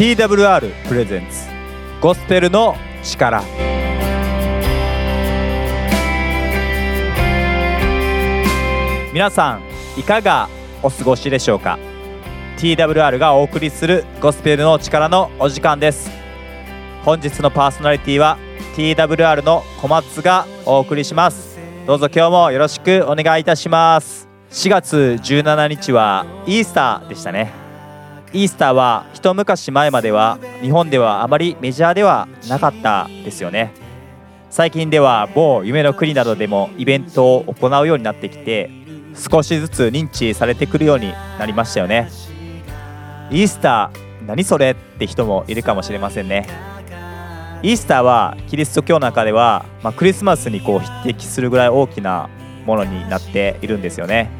TWR プレゼンツ。ゴスペルの力。皆さんいかがお過ごしでしょうか？TWR がお送りするゴスペルの力のお時間です。本日のパーソナリティは TWR の小松がお送りします。どうぞ今日もよろしくお願いいたします。4月17日はイースターでしたね。イースターは一昔前までは日本ではあまりメジャーではなかったですよね。最近では某夢の国などでもイベントを行うようになってきて少しずつ認知されてくるようになりましたよね。イースター何それって人もいるかもしれませんね。イースターはキリスト教の中では、まあ、クリスマスにこう匹敵するぐらい大きなものになっているんですよね。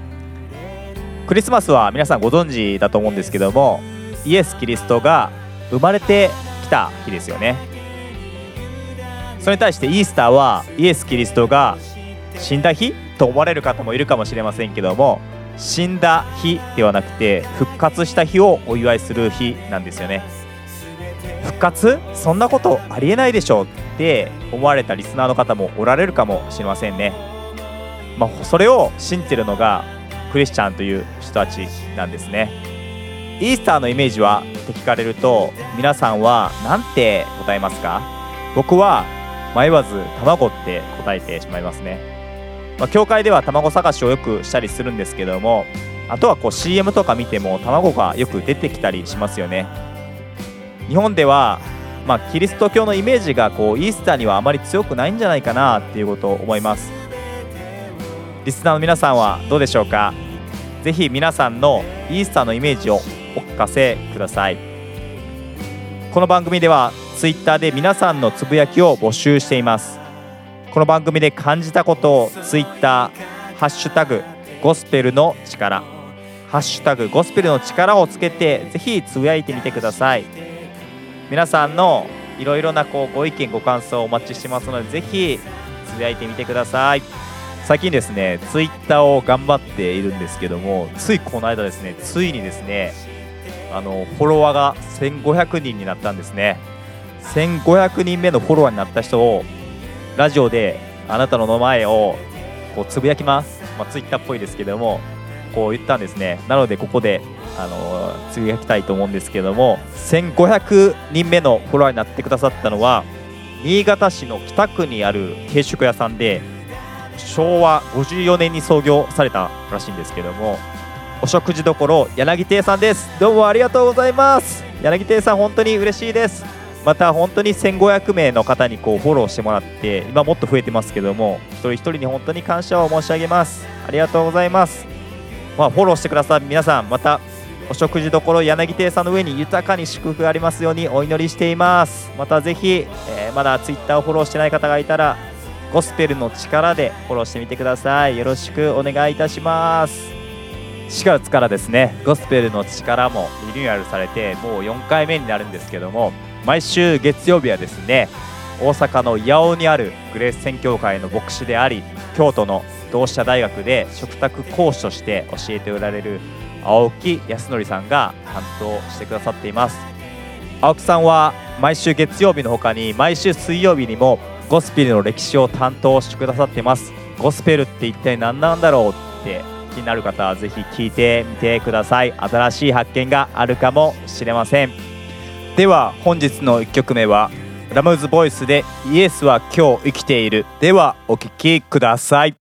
クリスマスは皆さんご存知だと思うんですけどもイエス・キリストが生まれてきた日ですよね。それに対してイースターはイエス・キリストが死んだ日と思われる方もいるかもしれませんけども死んだ日ではなくて復活した日をお祝いする日なんですよね。復活？そんなことありえないでしょうって思われたリスナーの方もおられるかもしれませんね。まあ、それを信じてるのがクリスチャンという人たちなんですね。イースターのイメージはって聞かれると皆さんは何て答えますか？僕は迷わず卵って答えてしまいますね。まあ、教会では卵探しをよくしたりするんですけどもあとはこう CM とか見ても卵がよく出てきたりしますよね。日本では、まあ、キリスト教のイメージがこうイースターにはあまり強くないんじゃないかなっていうことを思います。リスナーの皆さんはどうでしょうか？ぜひ皆さんのイースターのイメージをお聞かせください。この番組では Twitter で皆さんのつぶやきを募集しています。この番組で感じたことをツイッターハッシュタグゴスペルの力ハッシュタグゴスペルの力をつけてぜひつぶやいてみてください。皆さんのいろいろなこうご意見ご感想をお待ちしてますのでぜひつぶやいてみてください。最近ですねツイッターを頑張っているんですけどもついこの間ですねついにですねあのフォロワーが1500人になったんですね。1500人目のフォロワーになった人をラジオであなたの名前をこうつぶやきます、まあ、ツイッターっぽいですけどもこう言ったんですね。なのでここであのつぶやきたいと思うんですけども1500人目のフォロワーになってくださったのは新潟市の北区にある定食屋さんで昭和54年に創業されたらしいんですけどもお食事処柳亭さんです。どうもありがとうございます。柳亭さん本当に嬉しいです。また本当に1500名の方にこうフォローしてもらって今もっと増えてますけども一人一人に本当に感謝を申し上げます。ありがとうございます。まあ、フォローしてくださる皆さんまたお食事処柳亭さんの上に豊かに祝福がありますようにお祈りしています。またぜひ、えー、まだ Twitter をフォローしてない方がいたらゴスペルの力でフォローしてみてください。よろしくお願いいたします。4月からですねゴスペルの力もリニューアルされてもう4回目になるんですけども毎週月曜日はですね大阪の八尾にあるグレース宣教会の牧師であり京都の同志社大学で食卓講師として教えておられる青木康則さんが担当してくださっています。青木さんは毎週月曜日の他に毎週水曜日にもゴスペルの歴史を担当してくださってます。ゴスペルって一体何なんだろうって気になる方はぜひ聞いてみてください。新しい発見があるかもしれません。では本日の1曲目はラムズボイスでイエスは今日生きている。ではお聴きください。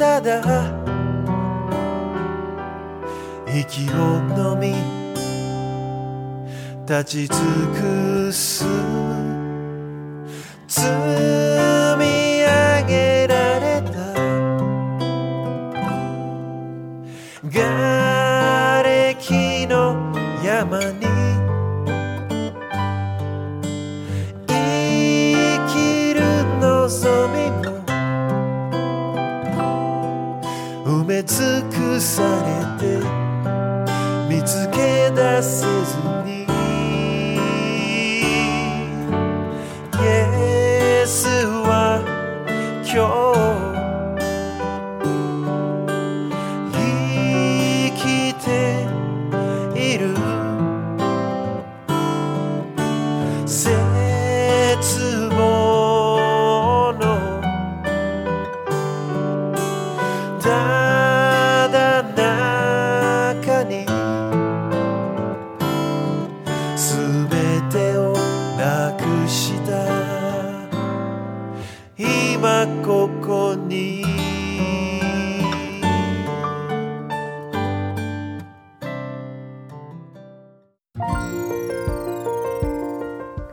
ただ息をのみ立ち尽くす積み上げられた。瓦礫の山にされて見つけ出せ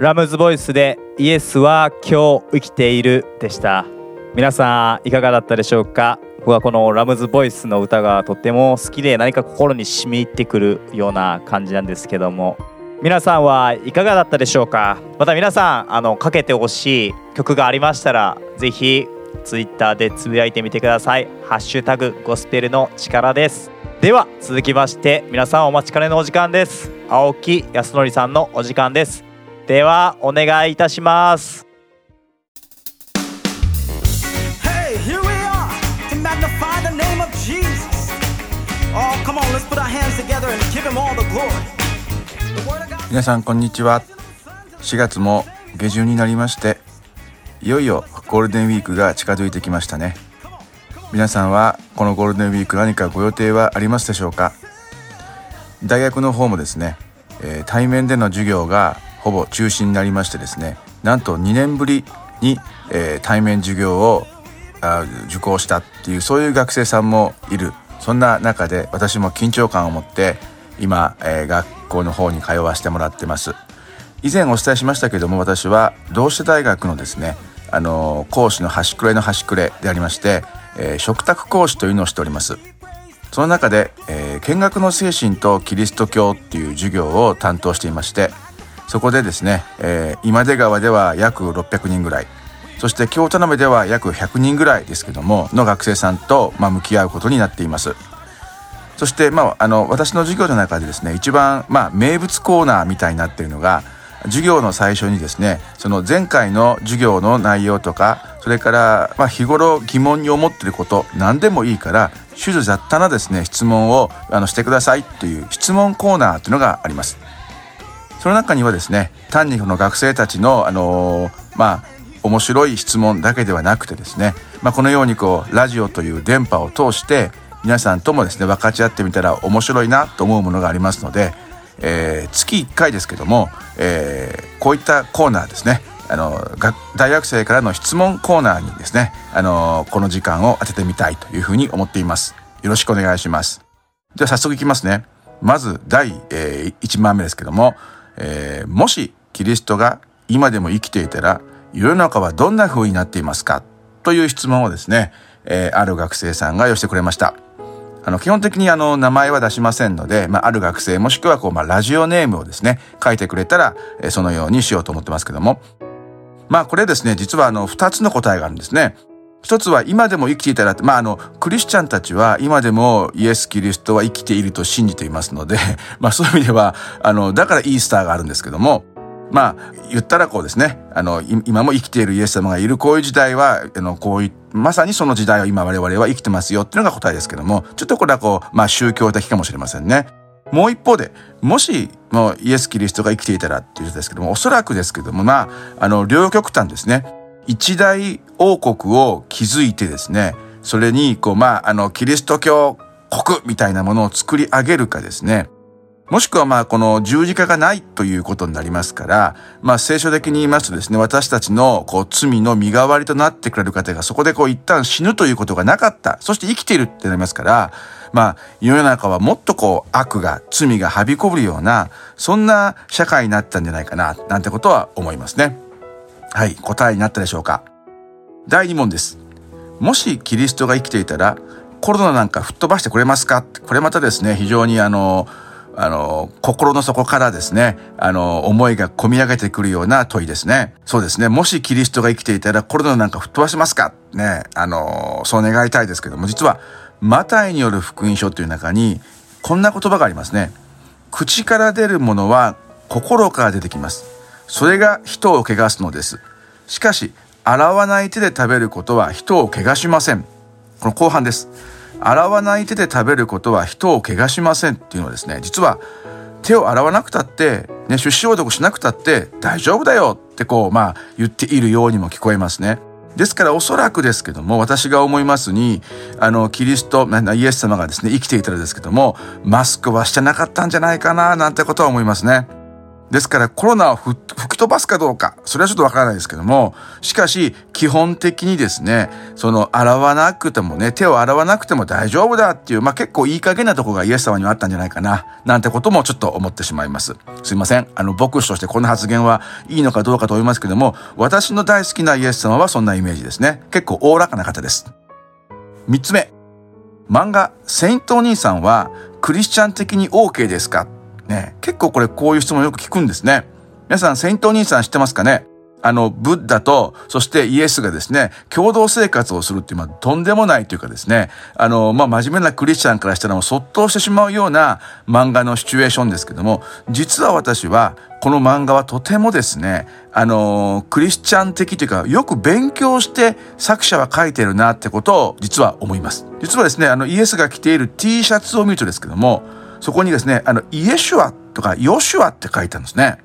ラムズボイスでイエスは今日生きているでした。皆さんいかがだったでしょうか？僕はこのラムズボイスの歌がとっても好きで何か心に染み入ってくるような感じなんですけども。皆さんはいかがだったでしょうか？また皆さんあのかけてほしい曲がありましたらぜひツイッターでつぶやいてみてください。ハッシュタグゴスペルの力です。では続きまして皆さんお待ちかねのお時間です。青木康則さんのお時間です。ではお願いいたします。皆さんこんにちは。4月も下旬になりましていよいよゴールデンウィークが近づいてきましたね。皆さんはこのゴールデンウィーク何かご予定はありますでしょうか？大学の方もですね、えー、対面での授業がほぼ中止になりましてですねなんと2年ぶりに、えー対面授業をあ受講したっていうそういう学生さんもいる。そんな中で私も緊張感を持って今、えー学校の方に通わせてもらってます。以前お伝えしましたけども私は同志社大学のですねあのー講師の端くれの端くれでありまして、えー食卓講師というのをしております。その中で、えー見学の精神とキリスト教っていう授業を担当していましてそこでですね、えー今出川では約600人ぐらいそして京田辺では約100人ぐらいですけどもの学生さんと、まあ、向き合うことになっていますそして、まあ、あの私の授業の中でですね一番、まあ、名物コーナーみたいになっているのが授業の最初にですねその前回の授業の内容とかそれから、まあ、日頃疑問に思っていること何でもいいから手術雑多なですね質問をあのしてくださいっていう質問コーナーというのがあります。その中にはですね単にこの学生たちの、あのーまあ面白い質問だけではなくてですね、まあ、このようにこうラジオという電波を通して皆さんともですね分かち合ってみたら面白いなと思うものがありますので、えー月1回ですけども、えーこういったコーナーですねあの大学生からの質問コーナーにですねあのこの時間を当ててみたいというふうに思っています。よろしくお願いします。では早速いきますね。まず第、え1番目ですけども、えーもしキリストが今でも生きていたら世の中はどんな風になっていますか？という質問をですね、えーある学生さんが寄せてくれました。あの基本的にあの名前は出しませんので、まあ、ある学生もしくはこう、まあ、ラジオネームをですね書いてくれたら、えーそのようにしようと思ってますけども。まあこれですね実はあの2つの答えがあるんですね。一つは今でも生きていたら、まああの、クリスチャンたちは今でもイエス・キリストは生きていると信じていますので、まあそういう意味では、あの、だからイースターがあるんですけども、まあ言ったらこうですね、あの、今も生きているイエス様がいるこういう時代は、あの、こういう、まさにその時代を今我々は生きてますよっていうのが答えですけども、ちょっとこれはこう、まあ宗教的かもしれませんね。もう一方で、もし、もうイエス・キリストが生きていたらっていうことですけども、おそらくですけども、まあ、あの、両極端ですね。一大王国を築いてですね、それに、こう、まあ、あの、キリスト教国みたいなものを作り上げるかですね、もしくはまあこの十字架がないということになりますから、まあ聖書的に言いますとですね、私たちのこう罪の身代わりとなってくれる方がそこでこう一旦死ぬということがなかった。そして生きているってなりますから、まあ世の中はもっとこう悪が、罪がはびこぶるような、そんな社会になったんじゃないかな、なんてことは思いますね。はい、答えになったでしょうか。第2問です。もしキリストが生きていたら、コロナなんか吹っ飛ばしてくれますか？これまたですね、非常にあの、あの、心の底からですね、あの、思いが込み上げてくるような問いですね。そうですね。もしキリストが生きていたらコロナなんか吹っ飛ばしますか？ね、あの、そう願いたいですけども、実は、マタイによる福音書という中に、こんな言葉がありますね。口から出るものは心から出てきます。それが人を汚すのです。しかし、洗わない手で食べることは人を汚しません。この後半です。洗わない手で食べることは人を汚しませんっていうのはですね、実は手を洗わなくたって、ね、手指消毒しなくたって大丈夫だよってこう、まあ言っているようにも聞こえますね。ですからおそらくですけども、私が思いますに、あの、キリスト、イエス様がですね、生きていたらですけども、マスクはしてなかったんじゃないかな、なんてことは思いますね。ですからコロナを吹き飛ばすかどうか、それはちょっとわからないですけども、しかし基本的にですね、その洗わなくてもね、手を洗わなくても大丈夫だっていう、まあ結構いい加減なところがイエス様にはあったんじゃないかな、なんてこともちょっと思ってしまいます。すいません。あの、牧師としてこの発言はいいのかどうかと思いますけども、私の大好きなイエス様はそんなイメージですね。結構おおらかな方です。三つ目。漫画、セイントお兄さんはクリスチャン的に OK ですか？ね、結構これこういう質問よく聞くんですね。皆さん、セイントお兄さん知ってますかね？あの、ブッダと、そしてイエスがですね、共同生活をするっていう、まあ、とんでもないというかですね、あの、まあ、真面目なクリスチャンからしたらもう、そっとしてしまうような漫画のシチュエーションですけども、実は私は、この漫画はとてもですね、あの、クリスチャン的というか、よく勉強して作者は書いてるなってことを、実は思います。実はですね、あの、イエスが着ている T シャツを見るとですけども、そこにですね、あの、イエシュアとかヨシュアって書いてあるんですね。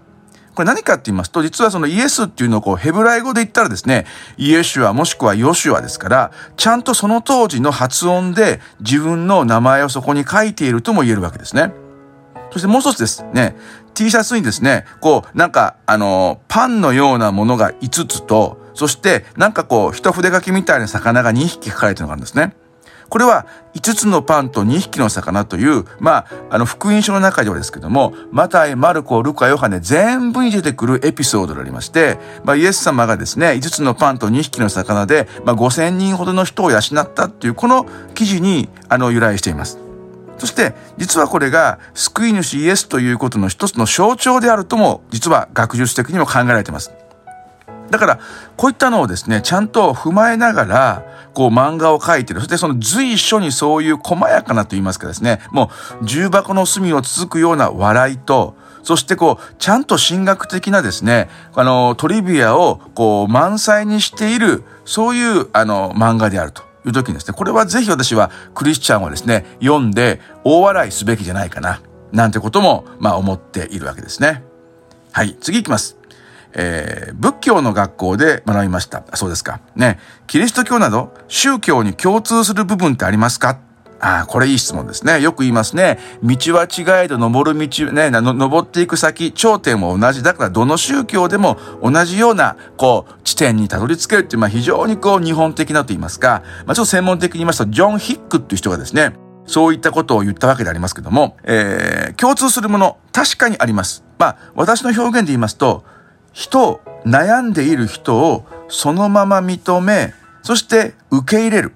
これ何かって言いますと、実はそのイエスっていうのをこうヘブライ語で言ったらですね、イエシュアもしくはヨシュアですから、ちゃんとその当時の発音で自分の名前をそこに書いているとも言えるわけですね。そしてもう一つですね、T シャツにですね、こう、なんか、あの、パンのようなものが5つと、そして、なんかこう、一筆書きみたいな魚が2匹書かれてるのがあるんですね。これは5つのパンと2匹の魚という、まあ、あの、福音書の中ではですけども、マタイ、マルコ、ルカ、ヨハネ全部に出てくるエピソードでありまして、まあ、イエス様がですね、5つのパンと2匹の魚で、まあ、5000人ほどの人を養ったっていう、この記事に、あの、由来しています。そして、実はこれが、救い主イエスということの一つの象徴であるとも、実は学術的にも考えられています。だから、こういったのをですね、ちゃんと踏まえながら、こう漫画を描いてる。そしてその随所にそういう細やかなと言いますかですね、もう重箱の隅をつつくような笑いと、そしてこう、ちゃんと神学的なですね、あの、トリビアをこう満載にしている、そういうあの漫画であるという時にですね、これはぜひ私はクリスチャンはですね、読んで大笑いすべきじゃないかな、なんてことも、まあ思っているわけですね。はい、次行きます。えー、仏教の学校で学びました。そうですか。ね。キリスト教など宗教に共通する部分ってありますか？ああ、これいい質問ですね。よく言いますね。道は違えど登る道、ね、登っていく先、頂点も同じ。だからどの宗教でも同じような、こう、地点にたどり着けるっていう、まあ非常にこう、日本的なと言いますか、まあちょっと専門的に言いますと、ジョン・ヒックっていう人がですね、そういったことを言ったわけでありますけども、えー、共通するもの、確かにあります。まあ、私の表現で言いますと、人、悩んでいる人をそのまま認め、そして受け入れる。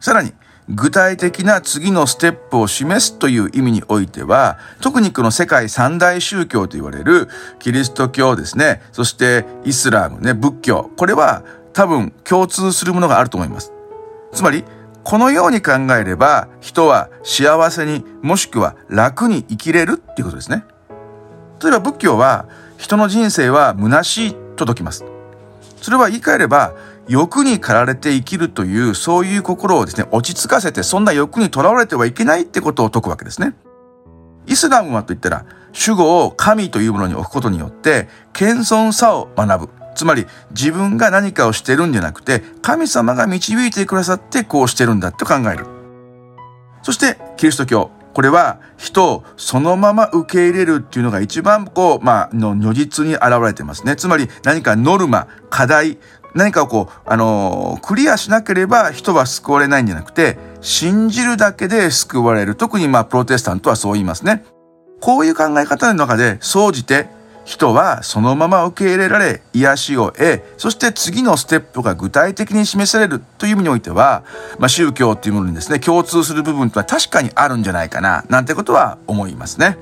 さらに、具体的な次のステップを示すという意味においては、特にこの世界三大宗教と言われるキリスト教ですね、そしてイスラムね、仏教、これは多分共通するものがあると思います。つまり、このように考えれば、人は幸せにもしくは楽に生きれるっていうことですね。例えば仏教は、人の人生は虚しいと説きます。それは言い換えれば、欲に駆られて生きるという、そういう心をですね、落ち着かせて、そんな欲にとらわれてはいけないってことを説くわけですね。イスラムはと言ったら、主語を神というものに置くことによって、謙遜さを学ぶ。つまり、自分が何かをしてるんじゃなくて、神様が導いてくださってこうしてるんだと考える。そして、キリスト教。これは人をそのまま受け入れるっていうのが一番こう、まあ、の如実に現れてますね。つまり何かノルマ、課題、何かをこう、あのー、クリアしなければ人は救われないんじゃなくて、信じるだけで救われる。特にまあ、プロテスタントはそう言いますね。こういう考え方の中で、総じて、人はそのまま受け入れられ癒しを得そして次のステップが具体的に示されるという意味においては、まあ、宗教っていうものにですね共通する部分とは確かにあるんじゃないかななんてことは思いますね。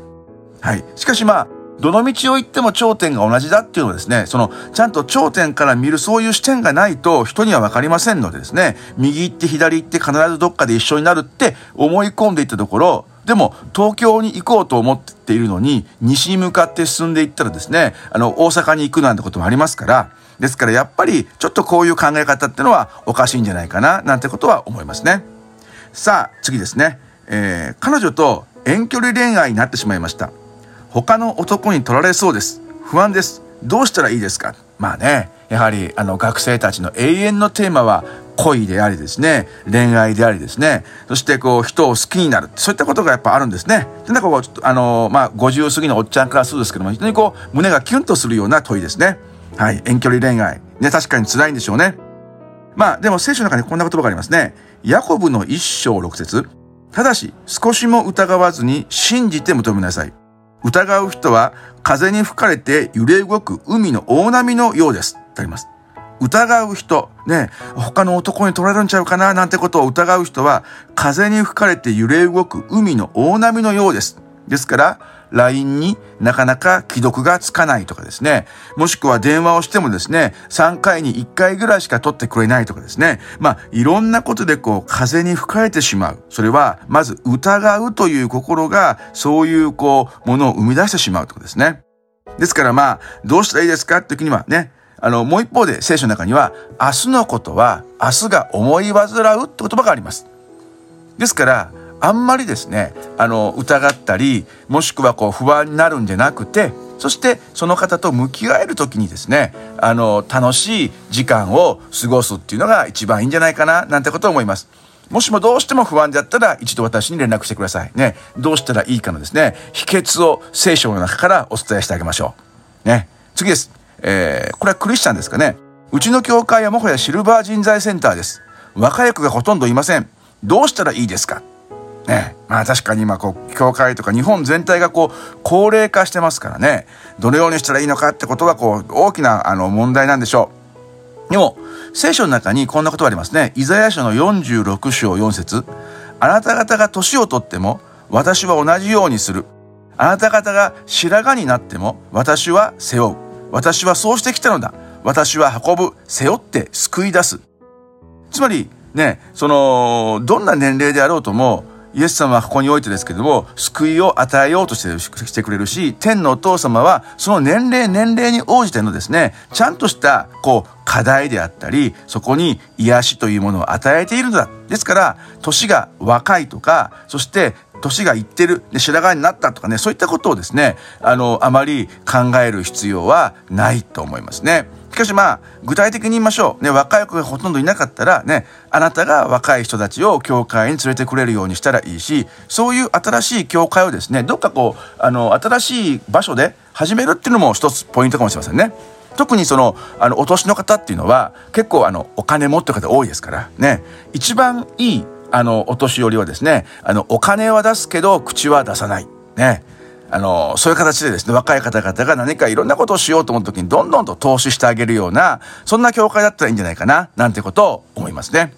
はい、しかしまあどの道を行っても頂点が同じだっていうのはですね、その、ちゃんと頂点から見るそういう視点がないと人には分かりませんのでですね、右行って左行って必ずどっかで一緒になるって思い込んでいったところ、でも東京に行こうと思っているのに西に向かって進んでいったらですねあの大阪に行くなんてこともありますからですからやっぱりちょっとこういう考え方ってのはおかしいんじゃないかななんてことは思いますね。さあ次ですね、えー、彼女と遠距離恋愛になってしまいました。他の男に取られそうです。不安です。どうしたらいいですか？まあねやはりあの学生たちの永遠のテーマは恋でありですね。恋愛でありですね。そしてこう人を好きになる。そういったことがやっぱあるんですね。でなんかこうちょっとあのまあ50過ぎのおっちゃんからそうですけども非常にこう胸がキュンとするような問いですね。はい。遠距離恋愛。ね確かに辛いんでしょうね。まあでも聖書の中にこんな言葉がありますね。ヤコブの一章六節。ただし少しも疑わずに信じて求めなさい。疑う人は風に吹かれて揺れ動く海の大波のようです。とあります。疑う人、ね、他の男に取られるんちゃうかななんてことを疑う人は、風に吹かれて揺れ動く海の大波のようです。ですから、LINE になかなか既読がつかないとかですね。もしくは電話をしてもですね、3回に1回ぐらいしか取ってくれないとかですね。まあ、いろんなことでこう、風に吹かれてしまう。それは、まず疑うという心が、そういうこう、ものを生み出してしまうとかですね。ですからまあ、どうしたらいいですかって時にはね、あの、もう一方で聖書の中には、明日のことは明日が思い煩うって言葉があります。ですから、あんまりですね、あの、疑ったり、もしくはこう不安になるんじゃなくて、そしてその方と向き合える時にですね、あの、楽しい時間を過ごすっていうのが一番いいんじゃないかな、なんてことを思います。もしもどうしても不安だったら一度私に連絡してください。ね。どうしたらいいかのですね、秘訣を聖書の中からお伝えしてあげましょう。ね。次です。えー、これはクリスチャンですかね。うちの教会はもはやシルバー人材センターです。若い子がほとんどいません。どうしたらいいですか？ね、まあ確かに今こう教会とか日本全体がこう高齢化してますからね。どのようにしたらいいのかってことはこう大きなあの問題なんでしょう。でも聖書の中にこんなことがありますね。イザヤ書の46章4節。あなた方が年をとっても私は同じようにする。あなた方が白髪になっても私は背負う。私はそうしてきたのだ。私は運ぶ、背負って救い出す。つまり、ね、その、どんな年齢であろうとも、イエス様はここにおいてですけども、救いを与えようとしてしてくれるし、天のお父様は、その年齢、年齢に応じてのですね、ちゃんとした、こう、課題であったり、そこに癒しというものを与えているのだ。ですから、年が若いとか、そして年がいってる、で白髪になったとかね、そういったことをですね、あの、あまり考える必要はないと思いますね。しかしまあ、具体的に言いましょう。ね、若い子がほとんどいなかったらね、あなたが若い人たちを教会に連れてくれるようにしたらいいし、そういう新しい教会をですね、どっかこう、あの、新しい場所で始めるっていうのも一つポイントかもしれませんね。特にそのあのお年の方っていうのは結構あのお金持ってる方多いですからね一番いいあの、お年寄りはですね、あの、お金は出すけど、口は出さない。ね。あの、そういう形でですね、若い方々が何かいろんなことをしようと思った時に、どんどんと投資してあげるような、そんな教会だったらいいんじゃないかな、なんてことを思いますね。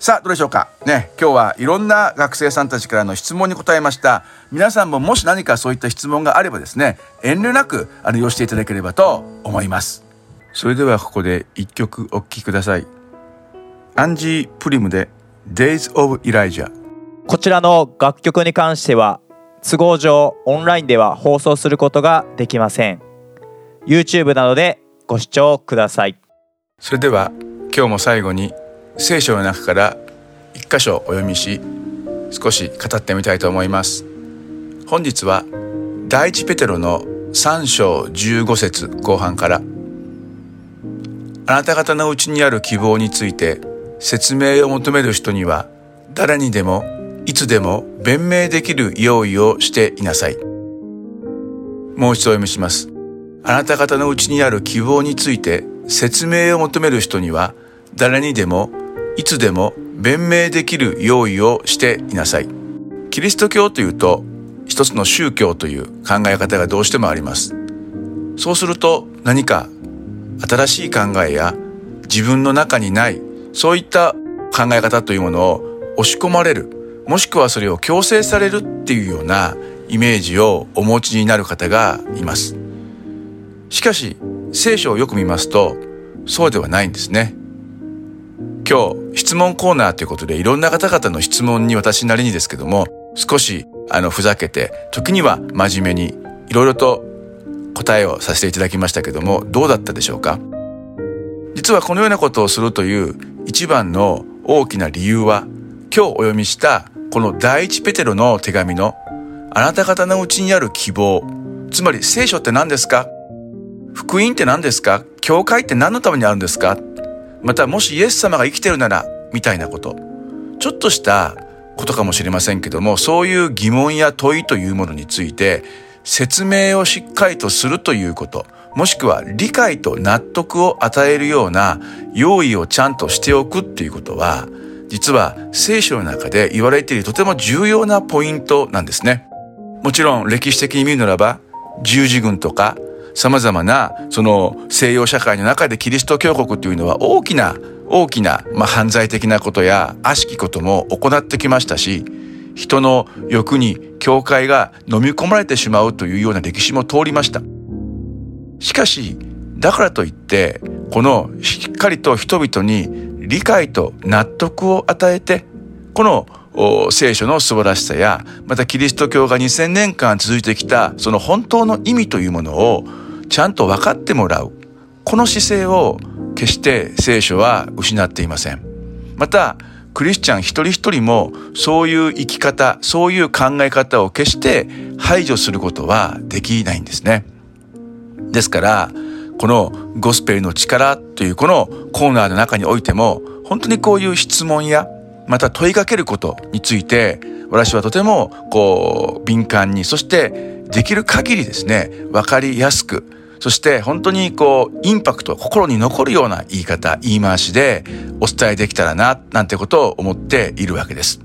さあ、どうでしょうか。ね、今日はいろんな学生さんたちからの質問に答えました。皆さんももし何かそういった質問があればですね、遠慮なく、あの、寄していただければと思います。それではここで一曲お聴きください。アンジー・プリムで Days of Elijah. こちらの楽曲に関しては都合上オンラインでは放送することができません。YouTube などでご視聴ください。それでは今日も最後に聖書の中から一箇所お読みし少し語ってみたいと思います。本日は第一ペテロの3章15節後半から。あなた方のうちにある希望について説明を求める人には誰にでもいつでも弁明できる用意をしていなさい。もう一度お読みします。あなた方のうちにある希望について説明を求める人には誰にでもいつでも弁明できる用意をしていなさい。キリスト教というと一つの宗教という考え方がどうしてもあります。そうすると何か新しい考えや自分の中にないそういった考え方というものを押し込まれる。もしくはそれを強制されるっていうようなイメージをお持ちになる方がいます。しかし聖書をよく見ますとそうではないんですね。今日質問コーナーということでいろんな方々の質問に私なりにですけども少しあのふざけて時には真面目にいろいろと答えをさせていただきましたけどもどうだったでしょうか？実はこのようなことをするという一番の大きな理由は今日お読みしたこの第一ペテロの手紙のあなた方のうちにある希望。つまり聖書って何ですか？福音って何ですか？教会って何のためにあるんですか？またもしイエス様が生きてるならみたいなこと。ちょっとしたことかもしれませんけどもそういう疑問や問いというものについて説明をしっかりとするということ。もしくは理解と納得を与えるような用意をちゃんとしておくっていうことは実は聖書の中で言われているとても重要なポイントなんですね。もちろん歴史的に見るならば十字軍とか様々なその西洋社会の中でキリスト教国というのは大きな大きな、まあ、犯罪的なことや悪しきことも行ってきましたし人の欲に教会が飲み込まれてしまうというような歴史も通りました。しかし、だからといって、このしっかりと人々に理解と納得を与えて、この聖書の素晴らしさや、またキリスト教が2000年間続いてきたその本当の意味というものをちゃんと分かってもらう。この姿勢を決して聖書は失っていません。また、クリスチャン一人一人もそういう生き方、そういう考え方を決して排除することはできないんですね。ですから、このゴスペルの力というこのコーナーの中においても、本当にこういう質問や、また問いかけることについて、私はとてもこう敏感に、そしてできる限りですね、わかりやすく、そして本当にこうインパクト、心に残るような言い方、言い回しでお伝えできたらな、なんてことを思っているわけです。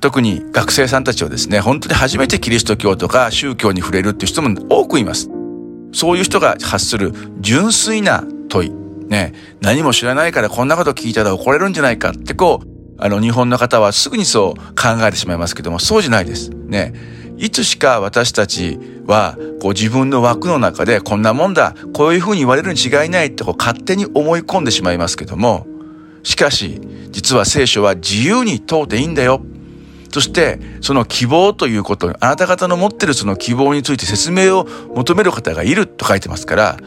特に学生さんたちはですね、本当に初めてキリスト教とか宗教に触れるっていう人も多くいます。そういう人が発する純粋な問い。ね、何も知らないからこんなこと聞いたら怒れるんじゃないかってこう、あの日本の方はすぐにそう考えてしまいますけども、そうじゃないです。ね。いつしか私たちはこう自分の枠の中でこんなもんだ、こういうふうに言われるに違いないってこう勝手に思い込んでしまいますけども、しかし実は聖書は自由に問うていいんだよ。そしてその希望ということあなた方の持ってるその希望について説明を求める方がいると書いてますから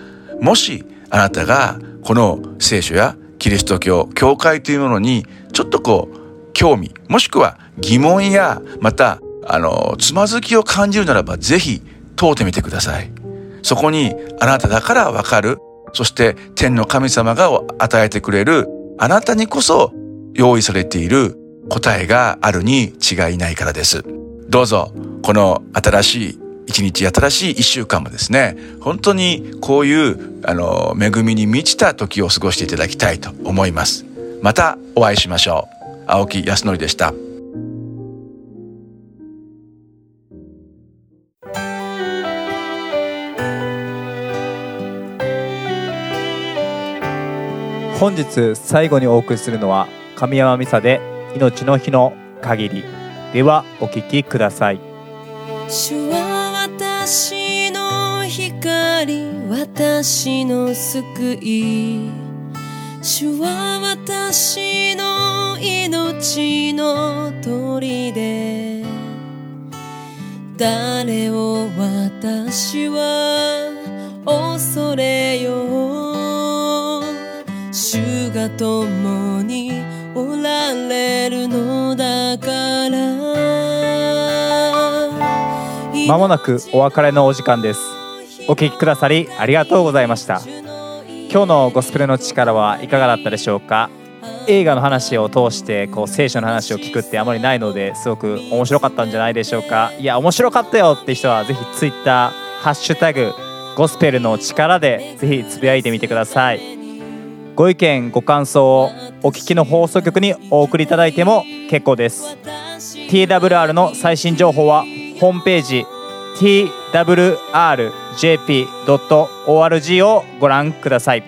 もしあなたがこの聖書やキリスト教教会というものにちょっとこう興味もしくは疑問やまたあのつまずきを感じるならばぜひ問うてみてください。そこにあなただからわかる。そして天の神様が与えてくれるあなたにこそ用意されている答えがあるに違いないからです。どうぞ、この新しい一日、新しい一週間もですね、本当にこういう、あの、恵みに満ちた時を過ごしていただきたいと思います。またお会いしましょう。青木康則でした。本日最後にお送りするのは神山美沙で命の日の限りではお聞きください。主は私の光私の救い。主は私の命の砦。誰を私は恐れよう。主が共におられるのだから。まもなくお別れのお時間です。お聞きくださりありがとうございました。今日のゴスペルの力はいかがだったでしょうか？映画の話を通してこう聖書の話を聞くってあまりないのですごく面白かったんじゃないでしょうか？いや面白かったよって人はぜひ Twitter ハッシュタグゴスペルの力でぜひつぶやいてみてください。ご意見ご感想をお聞きの放送局にお送りいただいても結構です。TWR の最新情報はホームページ twrjp.org をご覧ください。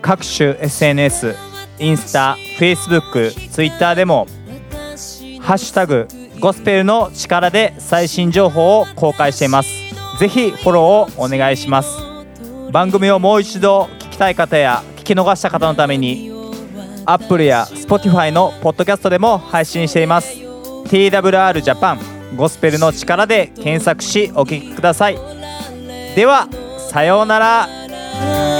各種 SNS インスタ、フェイスブック、ツイッターでもハッシュタグゴスペルの力で最新情報を公開しています。ぜひフォローをお願いします。番組をもう一度聞きたい方やき逃した方のために Apple や Spotify のポッドキャストでも配信しています。TWR ジャパンゴスペルの力で検索しお聞きください。ではさようなら。